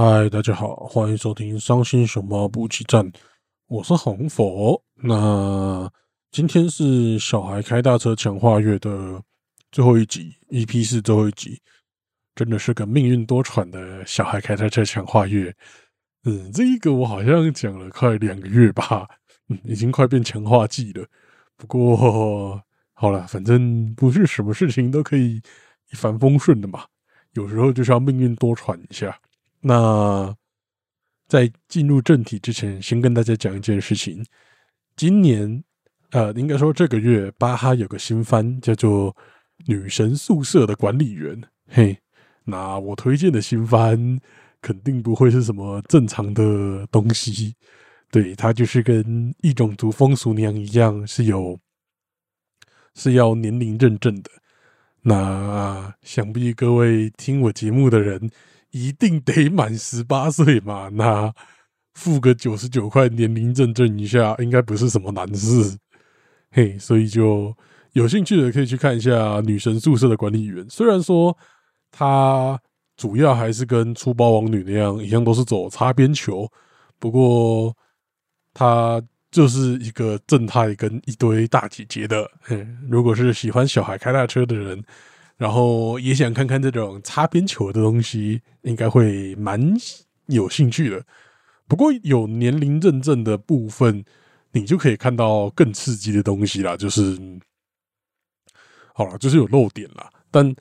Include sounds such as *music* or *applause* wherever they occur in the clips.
嗨，大家好，欢迎收听《伤心熊猫补给站》，我是红佛。那今天是小孩开大车强化月的最后一集，EP 是最后一集，真的是个命运多舛的小孩开大车强化月。嗯，这一个我好像讲了快两个月吧，嗯，已经快变强化季了。不过好了，反正不是什么事情都可以一帆风顺的嘛，有时候就是要命运多舛一下。那在进入正题之前，先跟大家讲一件事情。今年，呃，应该说这个月，巴哈有个新番叫做《女神宿舍的管理员》。嘿，那我推荐的新番肯定不会是什么正常的东西，对，它就是跟异种族风俗娘一样，是有是要年龄认证的。那想必各位听我节目的人。一定得满十八岁嘛？那付个九十九块年龄认证一下，应该不是什么难事。*laughs* 嘿，所以就有兴趣的可以去看一下《女神宿舍的管理员》。虽然说他主要还是跟粗包王女那样，一样都是走擦边球，不过他就是一个正太跟一堆大姐姐的。嘿，如果是喜欢小孩开大车的人。然后也想看看这种擦边球的东西，应该会蛮有兴趣的。不过有年龄认证的部分，你就可以看到更刺激的东西啦。就是好了，就是有漏点啦。但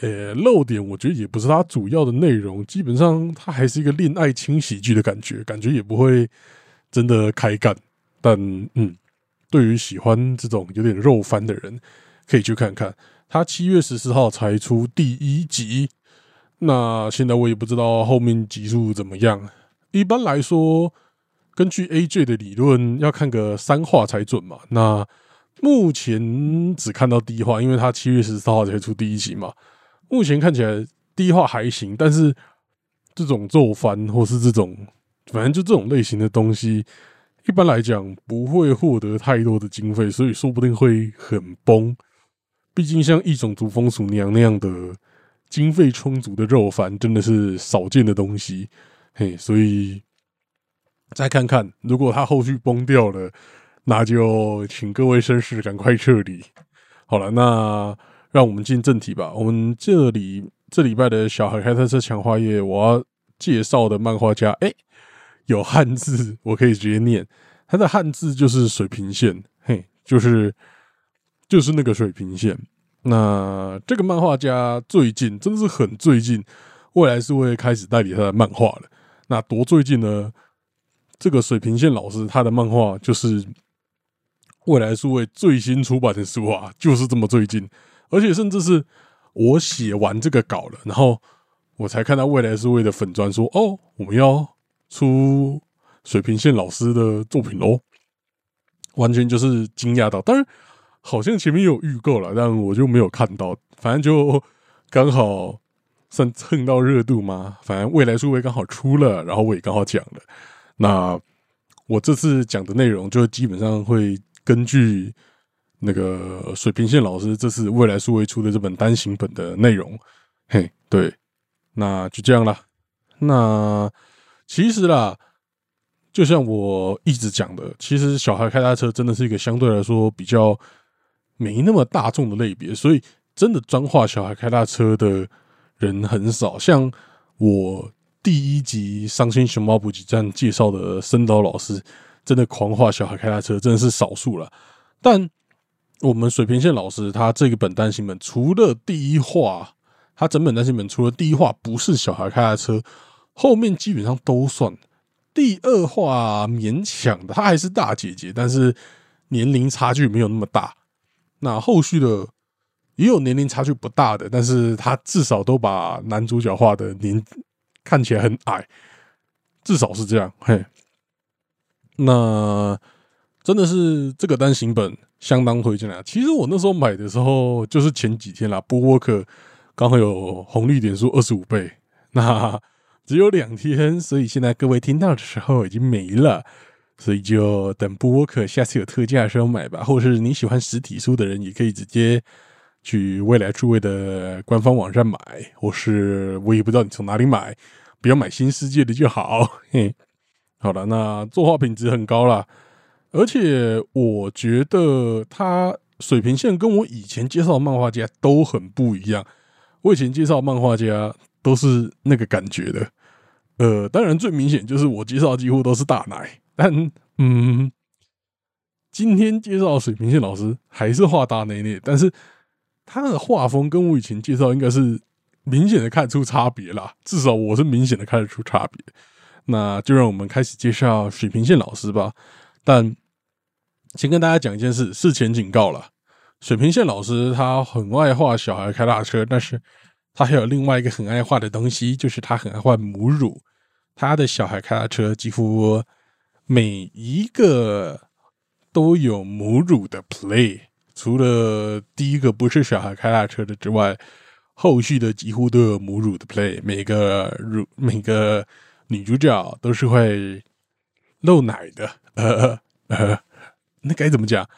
呃，漏点我觉得也不是它主要的内容，基本上它还是一个恋爱轻喜剧的感觉，感觉也不会真的开干。但嗯，对于喜欢这种有点肉番的人，可以去看看。他七月十四号才出第一集，那现在我也不知道后面集数怎么样。一般来说，根据 AJ 的理论，要看个三话才准嘛。那目前只看到第一话，因为他七月十四号才出第一集嘛。目前看起来第一话还行，但是这种肉番或是这种，反正就这种类型的东西，一般来讲不会获得太多的经费，所以说不定会很崩。毕竟像异种族风俗娘那样的经费充足的肉番，真的是少见的东西，嘿，所以再看看，如果他后续崩掉了，那就请各位绅士赶快撤离。好了，那让我们进正题吧。我们这里这礼拜的小孩开特车强化页，我要介绍的漫画家，哎，有汉字，我可以直接念，他的汉字就是水平线，嘿，就是。就是那个水平线。那这个漫画家最近真的是很最近，未来是会开始代理他的漫画了。那多最近呢？这个水平线老师他的漫画就是未来数位最新出版的书啊，就是这么最近。而且甚至是我写完这个稿了，然后我才看到未来数位的粉砖说：“哦，我们要出水平线老师的作品喽！”完全就是惊讶到，当然。好像前面有预购了，但我就没有看到。反正就刚好算蹭到热度嘛。反正未来数位刚好出了，然后我也刚好讲了。那我这次讲的内容就基本上会根据那个水平线老师这次未来数位出的这本单行本的内容。嘿，对，那就这样了。那其实啦。就像我一直讲的，其实小孩开大车真的是一个相对来说比较。没那么大众的类别，所以真的专画小孩开大车的人很少。像我第一集《伤心熊猫补给站》介绍的森岛老师，真的狂画小孩开大车，真的是少数了。但我们水平线老师他这个本单行本，除了第一话，他整本单行本除了第一话不是小孩开大车，后面基本上都算。第二话勉强的，他还是大姐姐，但是年龄差距没有那么大。那后续的也有年龄差距不大的，但是他至少都把男主角画的年看起来很矮，至少是这样。嘿，那真的是这个单行本相当推荐啊！其实我那时候买的时候就是前几天啦，波沃克刚好有红利点数二十五倍，那只有两天，所以现在各位听到的时候已经没了。所以就等布沃克下次有特价的时候买吧，或者是你喜欢实体书的人，也可以直接去未来诸位的官方网站买，或是我也不知道你从哪里买。不要买新世界的就好。嘿，好了，那作画品质很高啦，而且我觉得他水平线跟我以前介绍漫画家都很不一样。我以前介绍漫画家都是那个感觉的，呃，当然最明显就是我介绍几乎都是大奶，*laughs* 但嗯，今天介绍水平线老师还是画大内内，但是他的画风跟我以前介绍应该是明显的看出差别啦，至少我是明显的看得出差别。那就让我们开始介绍水平线老师吧。但先跟大家讲一件事，事前警告了。水平线老师他很爱画小孩开大车，但是他还有另外一个很爱画的东西，就是他很爱画母乳。他的小孩开大车几乎每一个都有母乳的 play，除了第一个不是小孩开大车的之外，后续的几乎都有母乳的 play。每个乳每个女主角都是会露奶的，*laughs* 呃呃，那该怎么讲？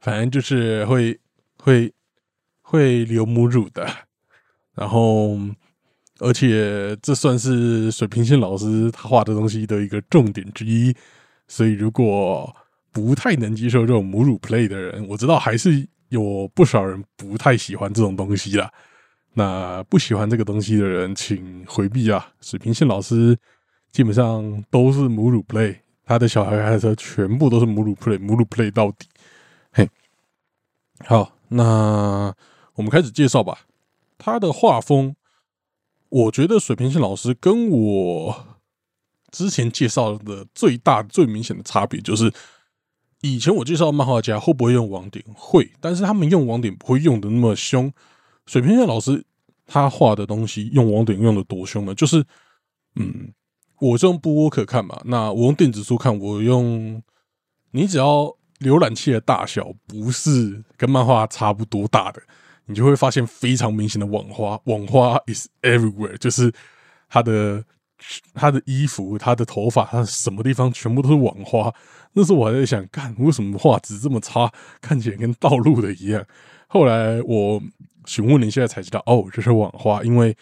反正就是会。会会流母乳的，然后而且这算是水平线老师他画的东西的一个重点之一，所以如果不太能接受这种母乳 play 的人，我知道还是有不少人不太喜欢这种东西啦。那不喜欢这个东西的人，请回避啊！水平线老师基本上都是母乳 play，他的小孩开车全部都是母乳 play，母乳 play 到底。嘿，好。那我们开始介绍吧。他的画风，我觉得水平线老师跟我之前介绍的最大最明显的差别就是，以前我介绍漫画家会不会用网点，会，但是他们用网点不会用的那么凶。水平线老师他画的东西用网点用的多凶呢？就是，嗯，我用布沃克看嘛，那我用电子书看，我用你只要。浏览器的大小不是跟漫画差不多大的，你就会发现非常明显的网花。网花 is everywhere，就是它的他的衣服、他的头发、他什么地方全部都是网花。那时候我还在想，干为什么画质这么差，看起来跟道路的一样。后来我询问了一下才知道，哦，这是网花。因为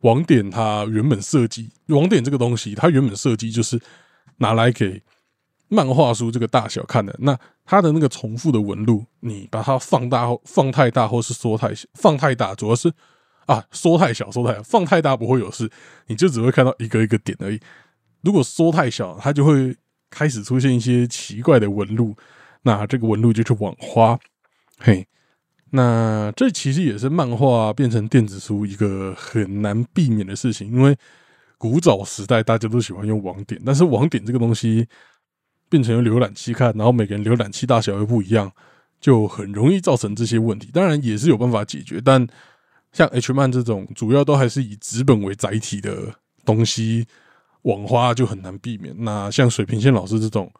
网点它原本设计，网点这个东西，它原本设计就是拿来给。漫画书这个大小看的，那它的那个重复的纹路，你把它放大、放太大，或是缩太小，放太大，主要是啊，缩太小、缩太小，放太大不会有事，你就只会看到一个一个点而已。如果缩太小，它就会开始出现一些奇怪的纹路，那这个纹路就是网花。嘿，那这其实也是漫画变成电子书一个很难避免的事情，因为古早时代大家都喜欢用网点，但是网点这个东西。变成用浏览器看，然后每个人浏览器大小又不一样，就很容易造成这些问题。当然也是有办法解决，但像 H 漫这种主要都还是以纸本为载体的东西，网花就很难避免。那像水平线老师这种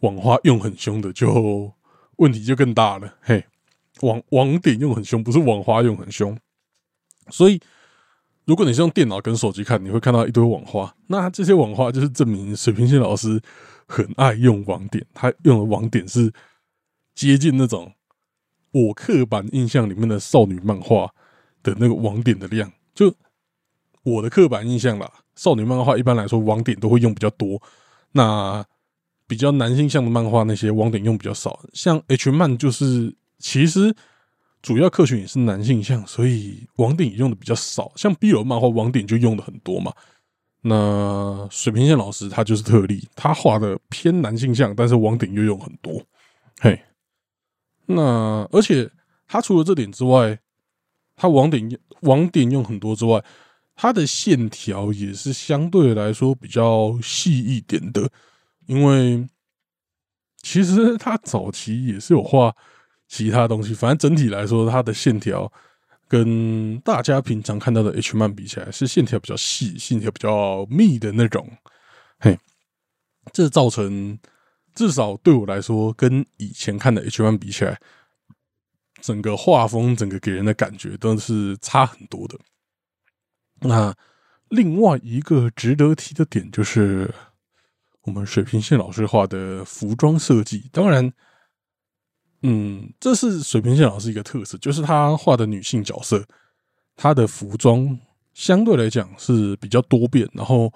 网花用很凶的，就 *laughs* 问题就更大了。嘿，网网点用很凶，不是网花用很凶。所以如果你是用电脑跟手机看，你会看到一堆网花。那这些网花就是证明水平线老师。很爱用网点，他用的网点是接近那种我刻板印象里面的少女漫画的那个网点的量。就我的刻板印象啦，少女漫画一般来说网点都会用比较多，那比较男性向的漫画那些网点用比较少。像 H 漫就是其实主要客群也是男性向，所以网点也用的比较少。像 B 楼漫画网点就用的很多嘛。那水平线老师他就是特例，他画的偏男性向，但是网点又用很多，嘿。那而且他除了这点之外，他网点网点用很多之外，他的线条也是相对来说比较细一点的，因为其实他早期也是有画其他东西，反正整体来说他的线条。跟大家平常看到的 H 漫比起来，是线条比较细、线条比较密的那种。嘿，这造成至少对我来说，跟以前看的 H 漫比起来，整个画风、整个给人的感觉都是差很多的。那另外一个值得提的点，就是我们水平线老师画的服装设计，当然。嗯，这是水平线老师一个特色，就是他画的女性角色，她的服装相对来讲是比较多变。然后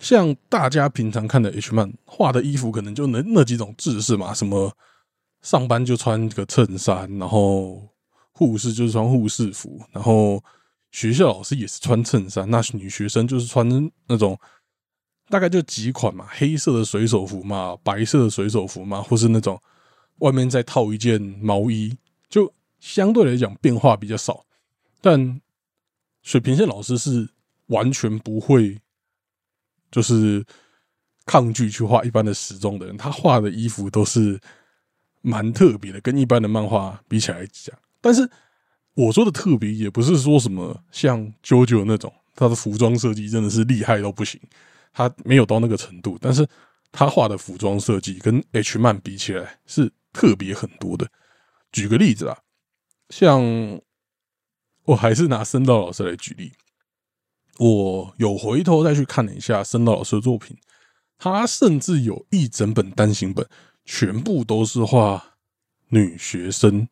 像大家平常看的 H 漫画的衣服，可能就那那几种制式嘛，什么上班就穿个衬衫，然后护士就是穿护士服，然后学校老师也是穿衬衫，那女学生就是穿那种大概就几款嘛，黑色的水手服嘛，白色的水手服嘛，或是那种外面再套一件毛衣，就相对来讲变化比较少。但水平线老师是完全不会，就是抗拒去画一般的时装的人。他画的衣服都是蛮特别的，跟一般的漫画比起来讲。但是我说的特别，也不是说什么像 JoJo 那种，他的服装设计真的是厉害到不行，他没有到那个程度。但是他画的服装设计跟 H 漫比起来是特别很多的。举个例子啊，像。我还是拿森道老师来举例，我有回头再去看了一下森道老师的作品，他甚至有一整本单行本，全部都是画女学生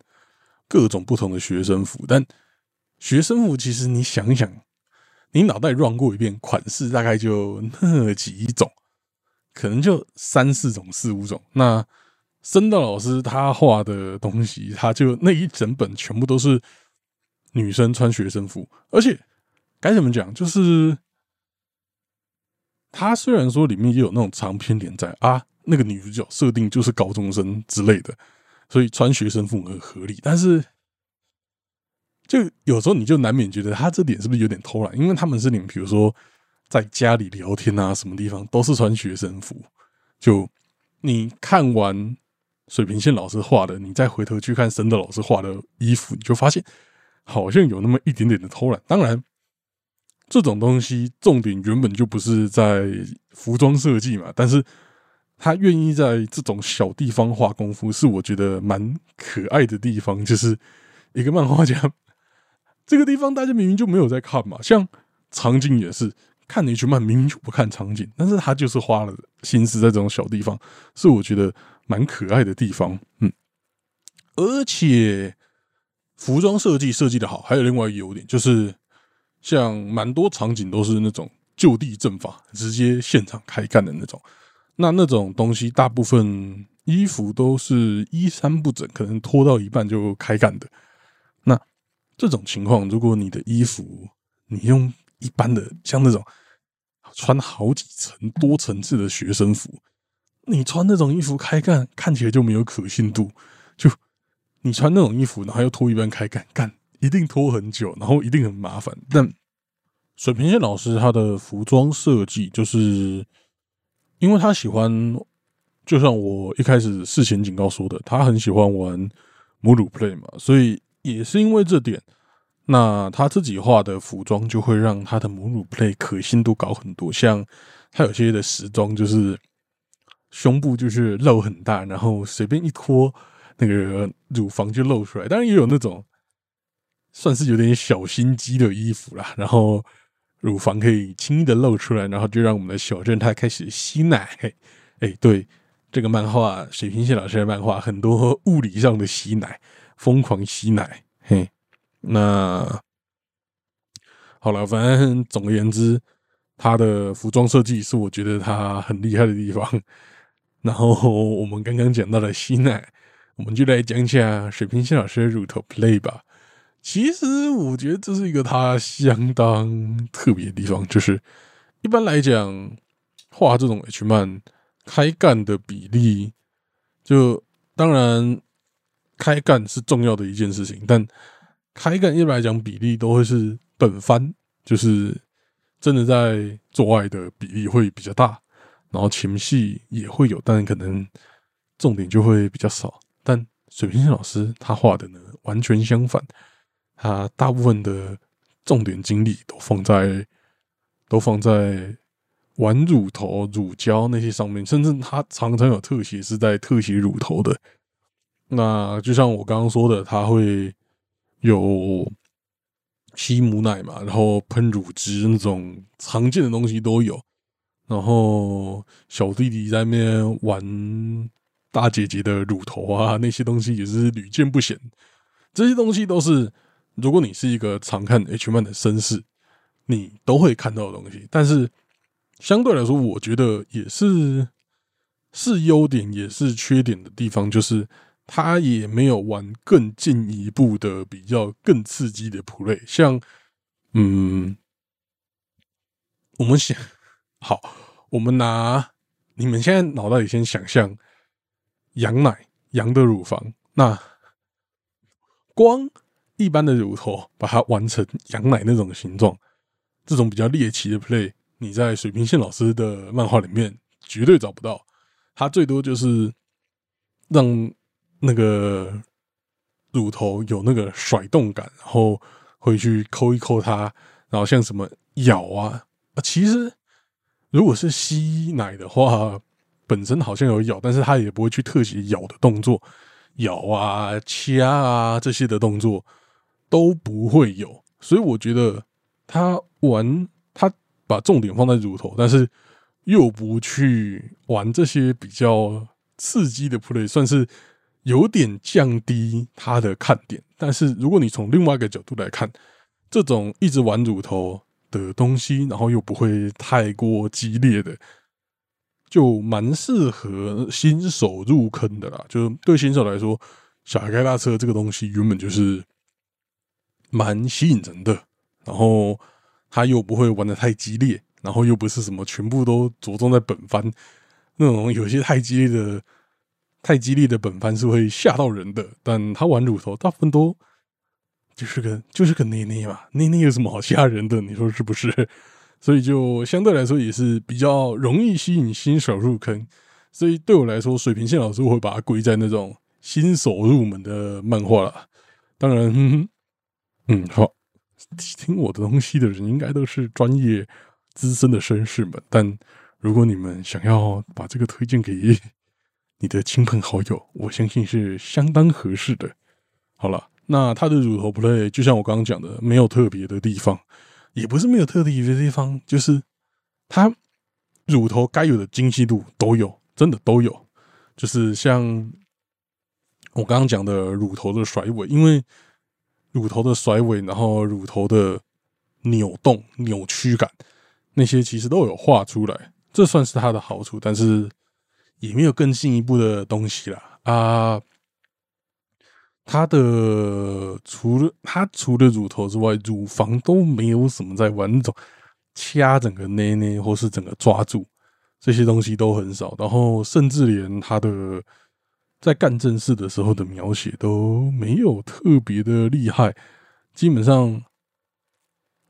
各种不同的学生服。但学生服其实你想想，你脑袋 run 过一遍，款式大概就那几种，可能就三四种、四五种。那森道老师他画的东西，他就那一整本全部都是。女生穿学生服，而且该怎么讲？就是他虽然说里面也有那种长篇连载啊，那个女主角设定就是高中生之类的，所以穿学生服很合理。但是，就有时候你就难免觉得他这点是不是有点偷懒？因为他们是你们比如说在家里聊天啊，什么地方都是穿学生服。就你看完水平线老师画的，你再回头去看神的老师画的衣服，你就发现。好像有那么一点点的偷懒，当然，这种东西重点原本就不是在服装设计嘛。但是他愿意在这种小地方画功夫，是我觉得蛮可爱的地方。就是一个漫画家，这个地方大家明明就没有在看嘛。像场景也是，看一群漫明明就不看场景，但是他就是花了心思在这种小地方，是我觉得蛮可爱的地方。嗯，而且。服装设计设计的好，还有另外一个优点就是，像蛮多场景都是那种就地正法，直接现场开干的那种。那那种东西，大部分衣服都是衣衫不整，可能脱到一半就开干的。那这种情况，如果你的衣服你用一般的，像那种穿好几层、多层次的学生服，你穿那种衣服开干，看起来就没有可信度，就。你穿那种衣服，然后又脱一半开干干，一定拖很久，然后一定很麻烦。但水平线老师他的服装设计，就是因为他喜欢，就像我一开始事前警告说的，他很喜欢玩母乳 play 嘛，所以也是因为这点，那他自己画的服装就会让他的母乳 play 可信度高很多。像他有些的时装，就是胸部就是露很大，然后随便一脱。那个乳房就露出来，当然也有那种算是有点小心机的衣服啦。然后乳房可以轻易的露出来，然后就让我们的小正太开始吸奶。*laughs* 哎，对，这个漫画水平线老师的漫画，很多物理上的吸奶，疯狂吸奶。嘿，那好了，反正总而言之，他的服装设计是我觉得他很厉害的地方。*laughs* 然后我们刚刚讲到了吸奶。我们就来讲讲水平线老师的乳头 play 吧。其实我觉得这是一个他相当特别的地方，就是一般来讲画这种 H 漫开干的比例，就当然开干是重要的一件事情，但开干一般来讲比例都会是本番，就是真的在做爱的比例会比较大，然后情戏也会有，但可能重点就会比较少。但水平线老师他画的呢，完全相反。他大部分的重点精力都放在都放在玩乳头、乳胶那些上面，甚至他常常有特写是在特写乳头的。那就像我刚刚说的，他会有吸母奶嘛，然后喷乳汁那种常见的东西都有。然后小弟弟在那边玩。大姐姐的乳头啊，那些东西也是屡见不鲜。这些东西都是，如果你是一个常看 H 漫的绅士，你都会看到的东西。但是相对来说，我觉得也是是优点也是缺点的地方，就是他也没有玩更进一步的比较更刺激的 play，像嗯，我们想好，我们拿你们现在脑袋里先想象羊奶羊的乳房，那光一般的乳头把它玩成羊奶那种形状，这种比较猎奇的 play。你在水平线老师的漫画里面绝对找不到，他最多就是让那个乳头有那个甩动感，然后会去抠一抠它，然后像什么咬啊啊，其实如果是吸奶的话，本身好像有咬，但是他也不会去特写咬的动作，咬啊、掐啊这些的动作都不会有，所以我觉得他玩他。把重点放在乳头，但是又不去玩这些比较刺激的 play，算是有点降低它的看点。但是如果你从另外一个角度来看，这种一直玩乳头的东西，然后又不会太过激烈的，就蛮适合新手入坑的啦。就是对新手来说，小孩开大车这个东西原本就是蛮吸引人的，然后。他又不会玩的太激烈，然后又不是什么全部都着重在本番那种，有些太激烈的、太激烈的本番是会吓到人的。但他玩乳头，大部分都就是个就是个捏捏嘛，*laughs* 捏捏有什么好吓人的？你说是不是？所以就相对来说也是比较容易吸引新手入坑。所以对我来说，水平线老师会把它归在那种新手入门的漫画了。当然，*laughs* 嗯，好。听我的东西的人应该都是专业资深的绅士们，但如果你们想要把这个推荐给你的亲朋好友，*laughs* 我相信是相当合适的。好了，那他的乳头 play 就像我刚刚讲的，没有特别的地方，也不是没有特别的地方，就是他乳头该有的精细度都有，真的都有。就是像我刚刚讲的乳头的甩尾，因为。乳头的甩尾，然后乳头的扭动、扭曲感，那些其实都有画出来，这算是它的好处，但是也没有更进一步的东西啦。啊。它的除了它除了乳头之外，乳房都没有什么在玩那种掐整个捏捏，或是整个抓住这些东西都很少，然后甚至连它的。在干正事的时候的描写都没有特别的厉害，基本上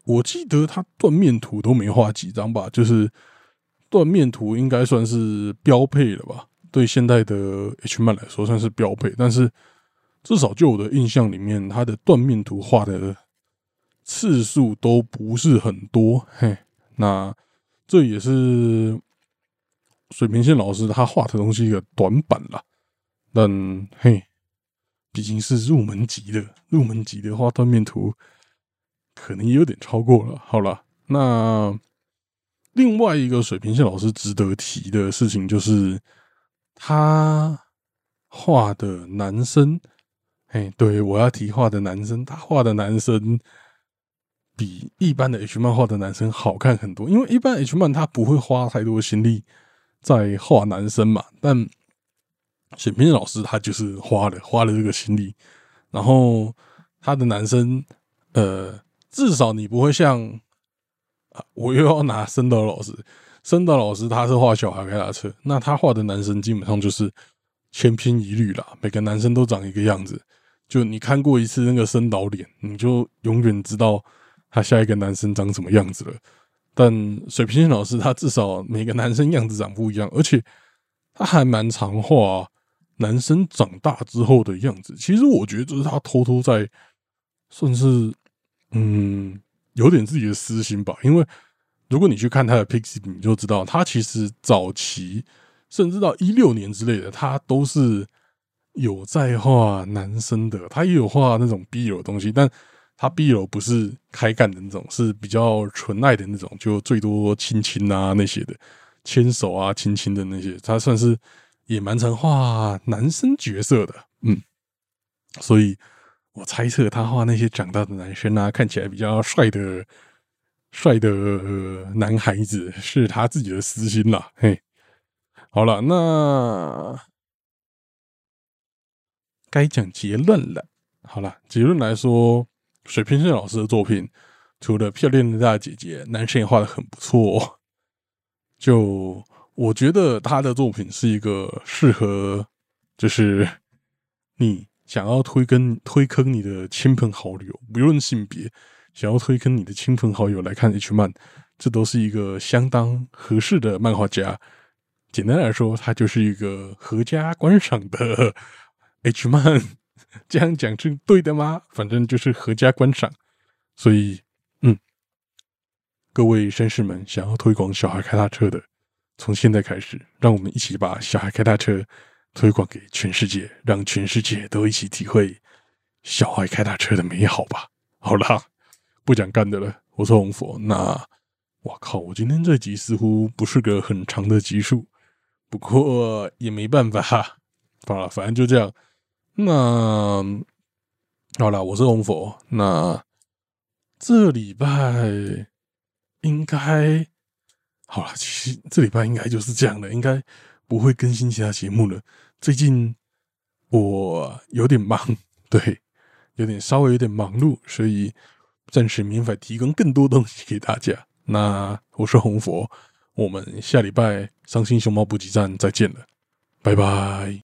我记得他断面图都没画几张吧，就是断面图应该算是标配了吧？对现代的 H 漫来说算是标配，但是至少就我的印象里面，他的断面图画的次数都不是很多。嘿，那这也是水平线老师他画的东西一个短板了。但嘿，毕竟是入门级的，入门级的话，断面图可能也有点超过了。好了，那另外一个水平线老师值得提的事情就是，他画的男生，嘿，对我要提画的男生，他画的男生比一般的 H 漫画的男生好看很多。因为一般 H 漫他不会花太多心力在画男生嘛，但水平老师他就是花了花了这个心力，然后他的男生，呃，至少你不会像啊，我又要拿森岛老师，森岛老师他是画小孩开大车，那他画的男生基本上就是千篇一律啦，每个男生都长一个样子，就你看过一次那个森岛脸，你就永远知道他下一个男生长什么样子了。但水平老师他至少每个男生样子长不一样，而且他还蛮常画。男生长大之后的样子，其实我觉得这是他偷偷在，算是嗯有点自己的私心吧。因为如果你去看他的 Pixie，你就知道他其实早期甚至到一六年之类的，他都是有在画男生的。他也有画那种 B 友的东西，但他 B 友不是开干的那种，是比较纯爱的那种，就最多亲亲啊那些的，牵手啊亲亲的那些，他算是。也蛮常画男生角色的，嗯，所以我猜测他画那些长大的男生啊，看起来比较帅的帅的男孩子是他自己的私心啦。嘿，好了，那该讲结论了。好了，结论来说，水平线老师的作品，除了漂亮的大姐姐，男生也画的很不错。就我觉得他的作品是一个适合，就是你想要推跟推坑你的亲朋好友，不论性别，想要推坑你的亲朋好友来看 H 漫，这都是一个相当合适的漫画家。简单来说，他就是一个合家观赏的 H 漫。*laughs* 这样讲是对的吗？反正就是合家观赏。所以，嗯。各位绅士们，想要推广小孩开大车的，从现在开始，让我们一起把小孩开大车推广给全世界，让全世界都一起体会小孩开大车的美好吧。好啦，不讲干的了，我是红佛。那我靠，我今天这集似乎不是个很长的集数，不过也没办法，好了，反正就这样。那好了，我是红佛。那这礼拜。应该好了，其实这礼拜应该就是这样的，应该不会更新其他节目了。最近我有点忙，对，有点稍微有点忙碌，所以暂时免法提供更多东西给大家。那我是红佛，我们下礼拜伤心熊猫补给站再见了，拜拜。